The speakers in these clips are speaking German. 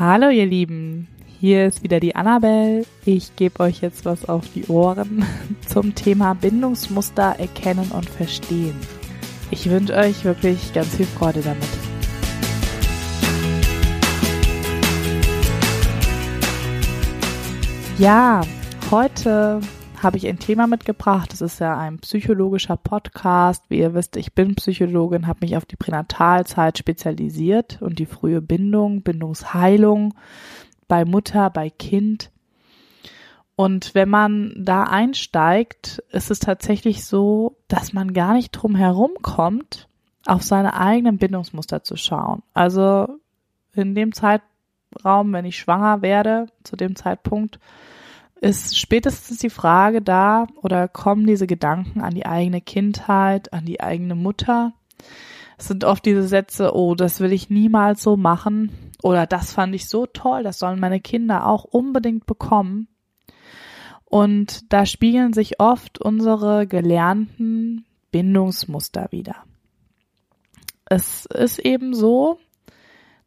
Hallo ihr Lieben, hier ist wieder die Annabelle. Ich gebe euch jetzt was auf die Ohren zum Thema Bindungsmuster erkennen und verstehen. Ich wünsche euch wirklich ganz viel Freude damit. Ja, heute habe ich ein Thema mitgebracht. Das ist ja ein psychologischer Podcast. Wie ihr wisst, ich bin Psychologin, habe mich auf die Pränatalzeit spezialisiert und die frühe Bindung, Bindungsheilung bei Mutter, bei Kind. Und wenn man da einsteigt, ist es tatsächlich so, dass man gar nicht drum herum kommt, auf seine eigenen Bindungsmuster zu schauen. Also in dem Zeitraum, wenn ich schwanger werde, zu dem Zeitpunkt, ist spätestens die Frage da oder kommen diese Gedanken an die eigene Kindheit, an die eigene Mutter? Es sind oft diese Sätze, oh, das will ich niemals so machen oder das fand ich so toll, das sollen meine Kinder auch unbedingt bekommen. Und da spiegeln sich oft unsere gelernten Bindungsmuster wieder. Es ist eben so,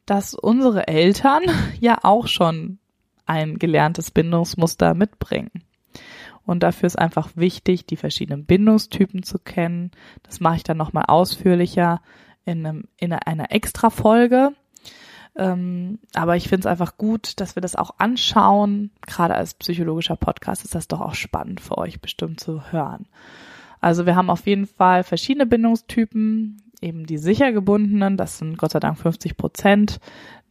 dass unsere Eltern ja auch schon ein gelerntes Bindungsmuster mitbringen. Und dafür ist einfach wichtig, die verschiedenen Bindungstypen zu kennen. Das mache ich dann nochmal ausführlicher in, einem, in einer extra Folge. Ähm, aber ich finde es einfach gut, dass wir das auch anschauen. Gerade als psychologischer Podcast ist das doch auch spannend für euch bestimmt zu hören. Also wir haben auf jeden Fall verschiedene Bindungstypen, eben die sicher gebundenen, das sind Gott sei Dank 50 Prozent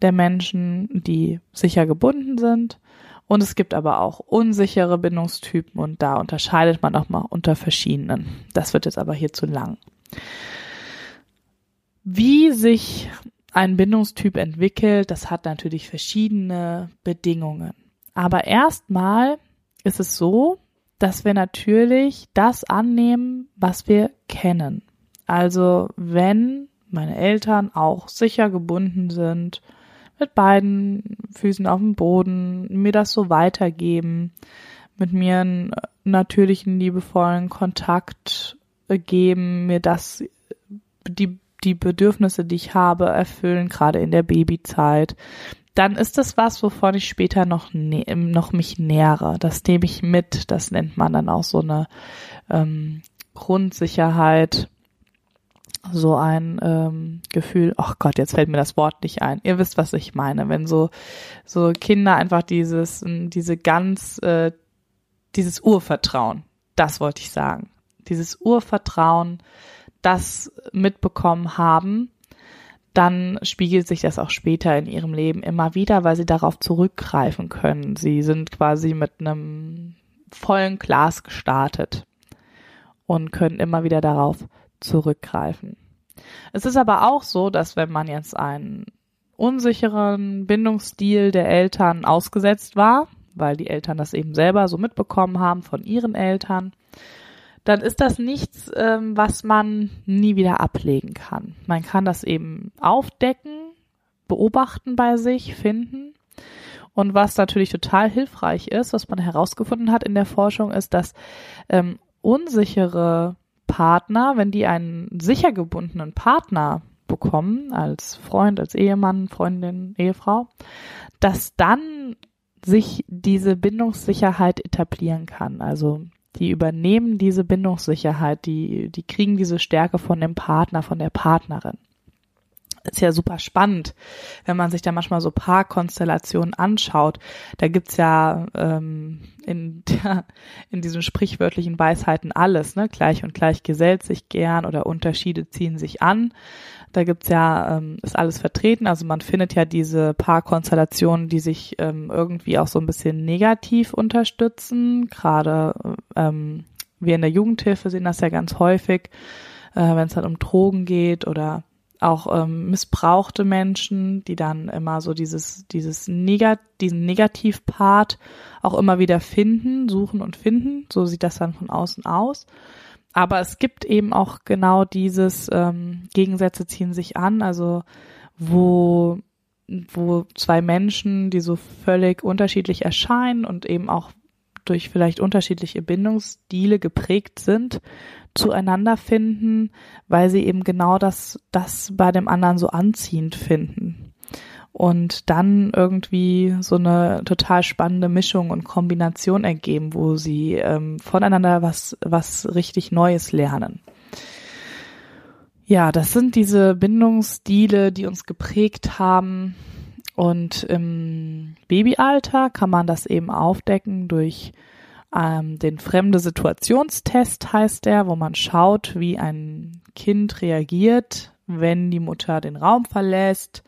der Menschen, die sicher gebunden sind. Und es gibt aber auch unsichere Bindungstypen und da unterscheidet man auch mal unter verschiedenen. Das wird jetzt aber hier zu lang. Wie sich ein Bindungstyp entwickelt, das hat natürlich verschiedene Bedingungen. Aber erstmal ist es so, dass wir natürlich das annehmen, was wir kennen. Also wenn meine Eltern auch sicher gebunden sind, mit beiden Füßen auf dem Boden, mir das so weitergeben, mit mir einen natürlichen, liebevollen Kontakt geben, mir das, die, die Bedürfnisse, die ich habe, erfüllen, gerade in der Babyzeit, dann ist das was, wovon ich später noch, noch mich nähere. Das nehme ich mit. Das nennt man dann auch so eine ähm, Grundsicherheit so ein ähm, Gefühl, ach Gott, jetzt fällt mir das Wort nicht ein. Ihr wisst, was ich meine, wenn so so Kinder einfach dieses diese ganz äh, dieses Urvertrauen, das wollte ich sagen, dieses Urvertrauen, das mitbekommen haben, dann spiegelt sich das auch später in ihrem Leben immer wieder, weil sie darauf zurückgreifen können. Sie sind quasi mit einem vollen Glas gestartet und können immer wieder darauf zurückgreifen. Es ist aber auch so, dass wenn man jetzt einen unsicheren Bindungsstil der Eltern ausgesetzt war, weil die Eltern das eben selber so mitbekommen haben von ihren Eltern, dann ist das nichts, ähm, was man nie wieder ablegen kann. Man kann das eben aufdecken, beobachten bei sich, finden. Und was natürlich total hilfreich ist, was man herausgefunden hat in der Forschung, ist, dass ähm, unsichere Partner, wenn die einen sicher gebundenen Partner bekommen, als Freund, als Ehemann, Freundin, Ehefrau, dass dann sich diese Bindungssicherheit etablieren kann. Also die übernehmen diese Bindungssicherheit, die, die kriegen diese Stärke von dem Partner, von der Partnerin ist ja super spannend, wenn man sich da manchmal so Paarkonstellationen anschaut. Da gibt's ja ähm, in, der, in diesen sprichwörtlichen Weisheiten alles, ne? Gleich und gleich gesellt sich gern oder Unterschiede ziehen sich an. Da gibt's ja, ähm, ist alles vertreten. Also man findet ja diese Paarkonstellationen, die sich ähm, irgendwie auch so ein bisschen negativ unterstützen. Gerade ähm, wir in der Jugendhilfe sehen das ja ganz häufig, äh, wenn es dann um Drogen geht oder auch ähm, missbrauchte Menschen, die dann immer so dieses, dieses Negat diesen Negativpart auch immer wieder finden, suchen und finden. So sieht das dann von außen aus. Aber es gibt eben auch genau dieses ähm, Gegensätze ziehen sich an, also wo wo zwei Menschen, die so völlig unterschiedlich erscheinen und eben auch durch vielleicht unterschiedliche Bindungsstile geprägt sind, zueinander finden, weil sie eben genau das, das bei dem anderen so anziehend finden. und dann irgendwie so eine total spannende Mischung und Kombination ergeben, wo sie ähm, voneinander was, was richtig Neues lernen. Ja, das sind diese Bindungsstile, die uns geprägt haben. Und im Babyalter kann man das eben aufdecken durch ähm, den fremde Situationstest heißt der, wo man schaut, wie ein Kind reagiert, wenn die Mutter den Raum verlässt,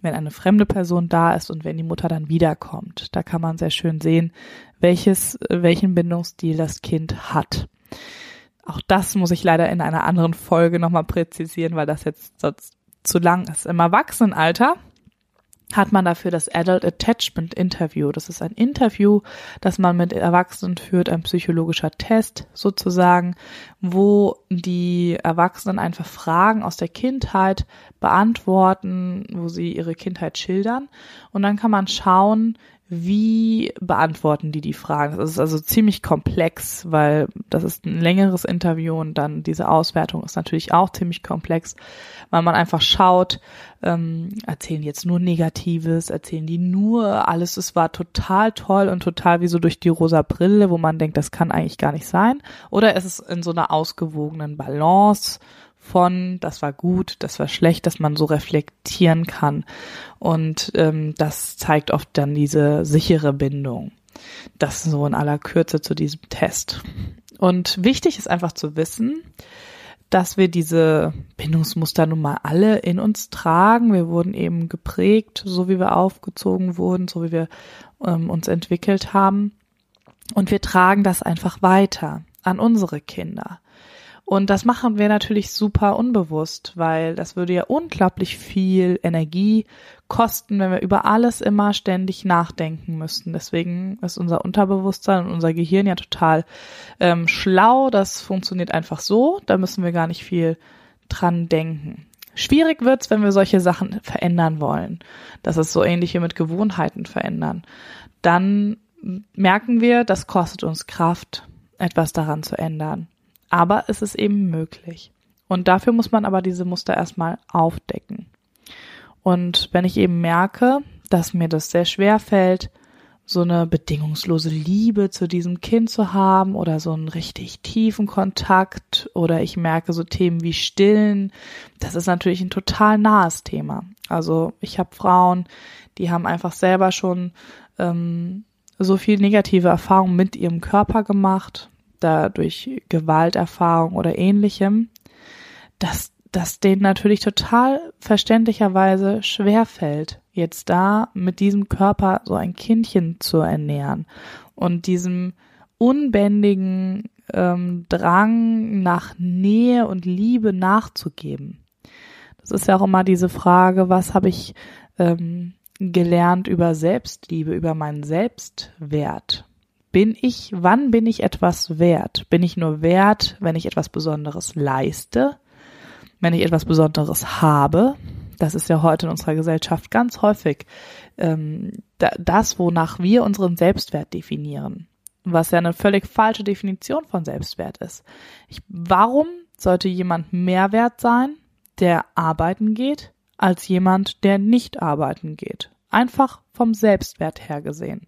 wenn eine fremde Person da ist und wenn die Mutter dann wiederkommt. Da kann man sehr schön sehen, welches, welchen Bindungsstil das Kind hat. Auch das muss ich leider in einer anderen Folge nochmal präzisieren, weil das jetzt sonst zu lang ist. Im Erwachsenenalter hat man dafür das Adult Attachment Interview. Das ist ein Interview, das man mit Erwachsenen führt, ein psychologischer Test sozusagen, wo die Erwachsenen einfach Fragen aus der Kindheit beantworten, wo sie ihre Kindheit schildern. Und dann kann man schauen, wie beantworten die die Fragen? Das ist also ziemlich komplex, weil das ist ein längeres Interview und dann diese Auswertung ist natürlich auch ziemlich komplex, weil man einfach schaut, ähm, erzählen jetzt nur Negatives, erzählen die nur alles, es war total toll und total wie so durch die rosa Brille, wo man denkt, das kann eigentlich gar nicht sein, oder ist es in so einer ausgewogenen Balance von, das war gut, das war schlecht, dass man so reflektieren kann. Und ähm, das zeigt oft dann diese sichere Bindung. Das so in aller Kürze zu diesem Test. Und wichtig ist einfach zu wissen, dass wir diese Bindungsmuster nun mal alle in uns tragen. Wir wurden eben geprägt, so wie wir aufgezogen wurden, so wie wir ähm, uns entwickelt haben. Und wir tragen das einfach weiter an unsere Kinder. Und das machen wir natürlich super unbewusst, weil das würde ja unglaublich viel Energie kosten, wenn wir über alles immer ständig nachdenken müssten. Deswegen ist unser Unterbewusstsein und unser Gehirn ja total ähm, schlau. Das funktioniert einfach so. Da müssen wir gar nicht viel dran denken. Schwierig wird's, wenn wir solche Sachen verändern wollen. Das ist so ähnlich wie mit Gewohnheiten verändern. Dann merken wir, das kostet uns Kraft, etwas daran zu ändern. Aber es ist eben möglich. Und dafür muss man aber diese Muster erstmal aufdecken. Und wenn ich eben merke, dass mir das sehr schwer fällt, so eine bedingungslose Liebe zu diesem Kind zu haben oder so einen richtig tiefen Kontakt oder ich merke so Themen wie Stillen, das ist natürlich ein total nahes Thema. Also ich habe Frauen, die haben einfach selber schon ähm, so viel negative Erfahrungen mit ihrem Körper gemacht, da durch Gewalterfahrung oder ähnlichem, dass das denen natürlich total verständlicherweise schwer fällt, jetzt da mit diesem Körper so ein Kindchen zu ernähren und diesem unbändigen ähm, Drang nach Nähe und Liebe nachzugeben. Das ist ja auch immer diese Frage, was habe ich ähm, gelernt über Selbstliebe, über meinen Selbstwert? Bin ich, wann bin ich etwas wert? Bin ich nur wert, wenn ich etwas Besonderes leiste? Wenn ich etwas Besonderes habe? Das ist ja heute in unserer Gesellschaft ganz häufig ähm, da, das, wonach wir unseren Selbstwert definieren. Was ja eine völlig falsche Definition von Selbstwert ist. Ich, warum sollte jemand mehr wert sein, der arbeiten geht, als jemand, der nicht arbeiten geht? Einfach vom Selbstwert her gesehen.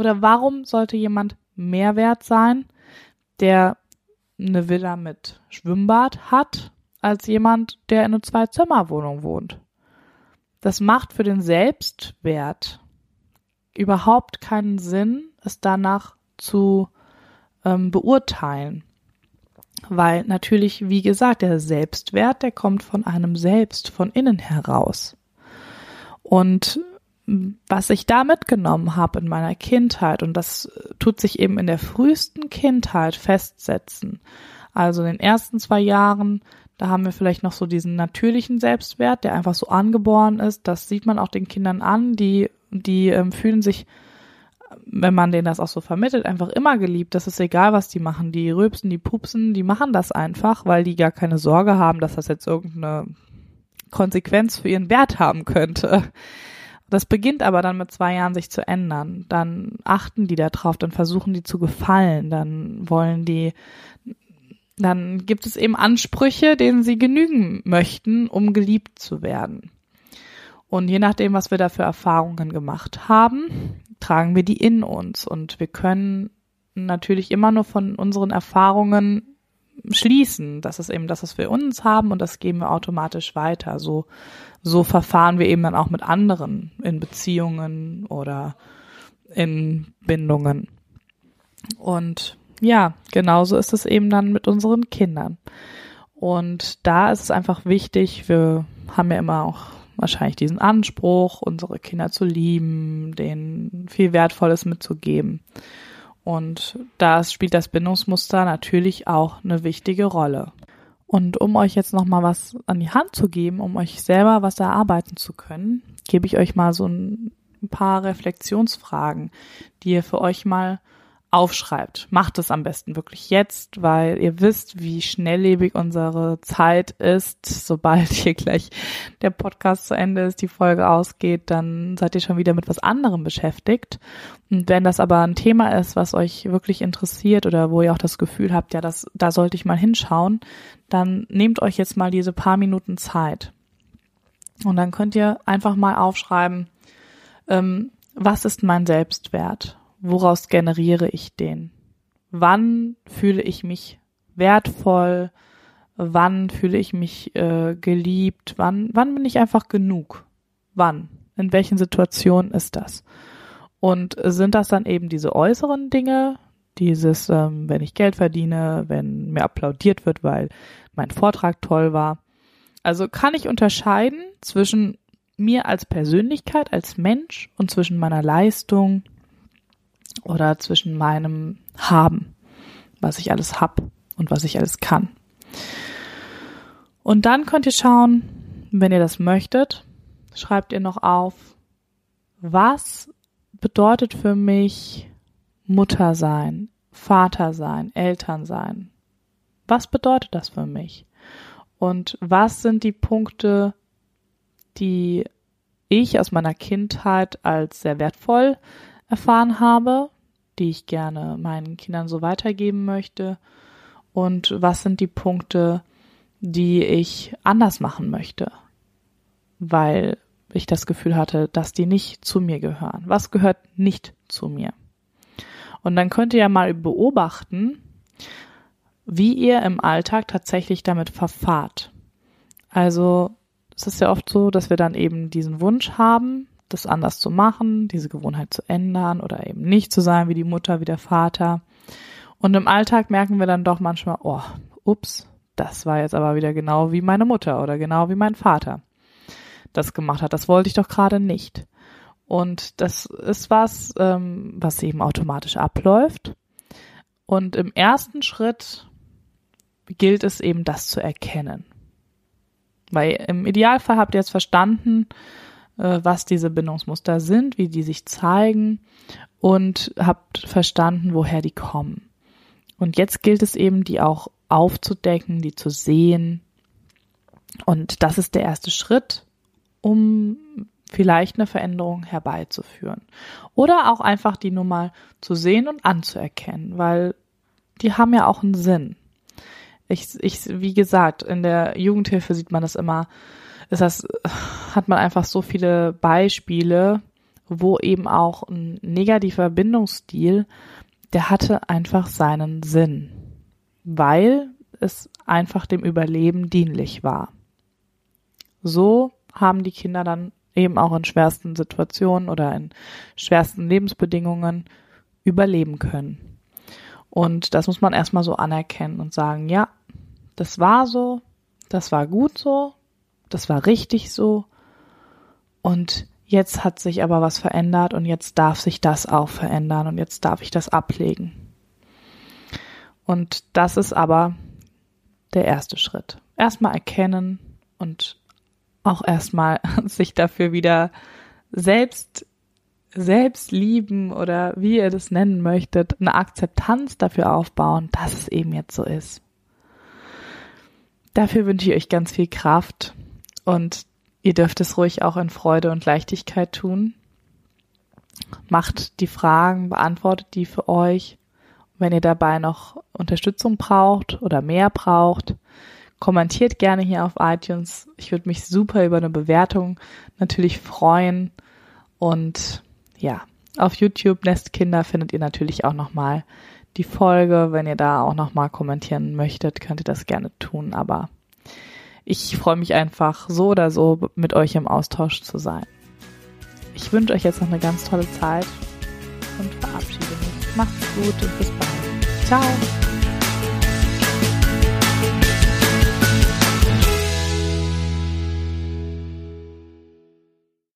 Oder warum sollte jemand mehr wert sein, der eine Villa mit Schwimmbad hat, als jemand, der in einer Zwei-Zimmer-Wohnung wohnt? Das macht für den Selbstwert überhaupt keinen Sinn, es danach zu ähm, beurteilen. Weil natürlich, wie gesagt, der Selbstwert, der kommt von einem selbst, von innen heraus. Und was ich da mitgenommen habe in meiner Kindheit und das tut sich eben in der frühesten Kindheit festsetzen. Also in den ersten zwei Jahren, da haben wir vielleicht noch so diesen natürlichen Selbstwert, der einfach so angeboren ist. Das sieht man auch den Kindern an, die die ähm, fühlen sich wenn man denen das auch so vermittelt, einfach immer geliebt. Das ist egal, was die machen. Die rülpsen, die pupsen, die machen das einfach, weil die gar keine Sorge haben, dass das jetzt irgendeine Konsequenz für ihren Wert haben könnte. Das beginnt aber dann mit zwei Jahren sich zu ändern. Dann achten die da drauf, dann versuchen die zu gefallen, dann wollen die, dann gibt es eben Ansprüche, denen sie genügen möchten, um geliebt zu werden. Und je nachdem, was wir da für Erfahrungen gemacht haben, tragen wir die in uns. Und wir können natürlich immer nur von unseren Erfahrungen schließen. Das ist eben das, was wir uns haben und das geben wir automatisch weiter. So, so verfahren wir eben dann auch mit anderen in Beziehungen oder in Bindungen. Und ja, genauso ist es eben dann mit unseren Kindern. Und da ist es einfach wichtig, wir haben ja immer auch wahrscheinlich diesen Anspruch, unsere Kinder zu lieben, denen viel Wertvolles mitzugeben. Und da spielt das Bindungsmuster natürlich auch eine wichtige Rolle. Und um euch jetzt nochmal was an die Hand zu geben, um euch selber was erarbeiten zu können, gebe ich euch mal so ein paar Reflexionsfragen, die ihr für euch mal aufschreibt. Macht es am besten wirklich jetzt, weil ihr wisst, wie schnelllebig unsere Zeit ist. Sobald hier gleich der Podcast zu Ende ist, die Folge ausgeht, dann seid ihr schon wieder mit was anderem beschäftigt. Und wenn das aber ein Thema ist, was euch wirklich interessiert oder wo ihr auch das Gefühl habt, ja, das, da sollte ich mal hinschauen, dann nehmt euch jetzt mal diese paar Minuten Zeit. Und dann könnt ihr einfach mal aufschreiben, ähm, was ist mein Selbstwert? Woraus generiere ich den? Wann fühle ich mich wertvoll? Wann fühle ich mich äh, geliebt? Wann, wann bin ich einfach genug? Wann? In welchen Situationen ist das? Und sind das dann eben diese äußeren Dinge, dieses, ähm, wenn ich Geld verdiene, wenn mir applaudiert wird, weil mein Vortrag toll war? Also kann ich unterscheiden zwischen mir als Persönlichkeit, als Mensch und zwischen meiner Leistung, oder zwischen meinem Haben, was ich alles hab und was ich alles kann. Und dann könnt ihr schauen, wenn ihr das möchtet, schreibt ihr noch auf, was bedeutet für mich Mutter sein, Vater sein, Eltern sein? Was bedeutet das für mich? Und was sind die Punkte, die ich aus meiner Kindheit als sehr wertvoll erfahren habe, die ich gerne meinen Kindern so weitergeben möchte und was sind die Punkte, die ich anders machen möchte, weil ich das Gefühl hatte, dass die nicht zu mir gehören. Was gehört nicht zu mir? Und dann könnt ihr ja mal beobachten, wie ihr im Alltag tatsächlich damit verfahrt. Also es ist ja oft so, dass wir dann eben diesen Wunsch haben, das anders zu machen, diese Gewohnheit zu ändern oder eben nicht zu sein wie die Mutter, wie der Vater. Und im Alltag merken wir dann doch manchmal, oh, ups, das war jetzt aber wieder genau wie meine Mutter oder genau wie mein Vater das gemacht hat. Das wollte ich doch gerade nicht. Und das ist was, ähm, was eben automatisch abläuft. Und im ersten Schritt gilt es eben, das zu erkennen. Weil im Idealfall habt ihr jetzt verstanden, was diese Bindungsmuster sind, wie die sich zeigen und habt verstanden, woher die kommen. Und jetzt gilt es eben, die auch aufzudecken, die zu sehen. Und das ist der erste Schritt, um vielleicht eine Veränderung herbeizuführen. Oder auch einfach die nur mal zu sehen und anzuerkennen, weil die haben ja auch einen Sinn. Ich, ich, wie gesagt, in der Jugendhilfe sieht man das immer das, hat man einfach so viele Beispiele, wo eben auch ein negativer Bindungsstil, der hatte einfach seinen Sinn, weil es einfach dem Überleben dienlich war. So haben die Kinder dann eben auch in schwersten Situationen oder in schwersten Lebensbedingungen überleben können. Und das muss man erstmal so anerkennen und sagen, ja, das war so, das war gut so, das war richtig so. Und jetzt hat sich aber was verändert und jetzt darf sich das auch verändern und jetzt darf ich das ablegen. Und das ist aber der erste Schritt. Erstmal erkennen und auch erstmal sich dafür wieder selbst selbst lieben oder wie ihr das nennen möchtet, eine Akzeptanz dafür aufbauen, dass es eben jetzt so ist. Dafür wünsche ich euch ganz viel Kraft und ihr dürft es ruhig auch in Freude und Leichtigkeit tun. Macht die Fragen, beantwortet die für euch. Wenn ihr dabei noch Unterstützung braucht oder mehr braucht, Kommentiert gerne hier auf iTunes. Ich würde mich super über eine Bewertung natürlich freuen. Und ja, auf YouTube Nestkinder findet ihr natürlich auch nochmal die Folge. Wenn ihr da auch nochmal kommentieren möchtet, könnt ihr das gerne tun. Aber ich freue mich einfach so oder so mit euch im Austausch zu sein. Ich wünsche euch jetzt noch eine ganz tolle Zeit und verabschiede mich. Macht's gut und bis bald. Ciao.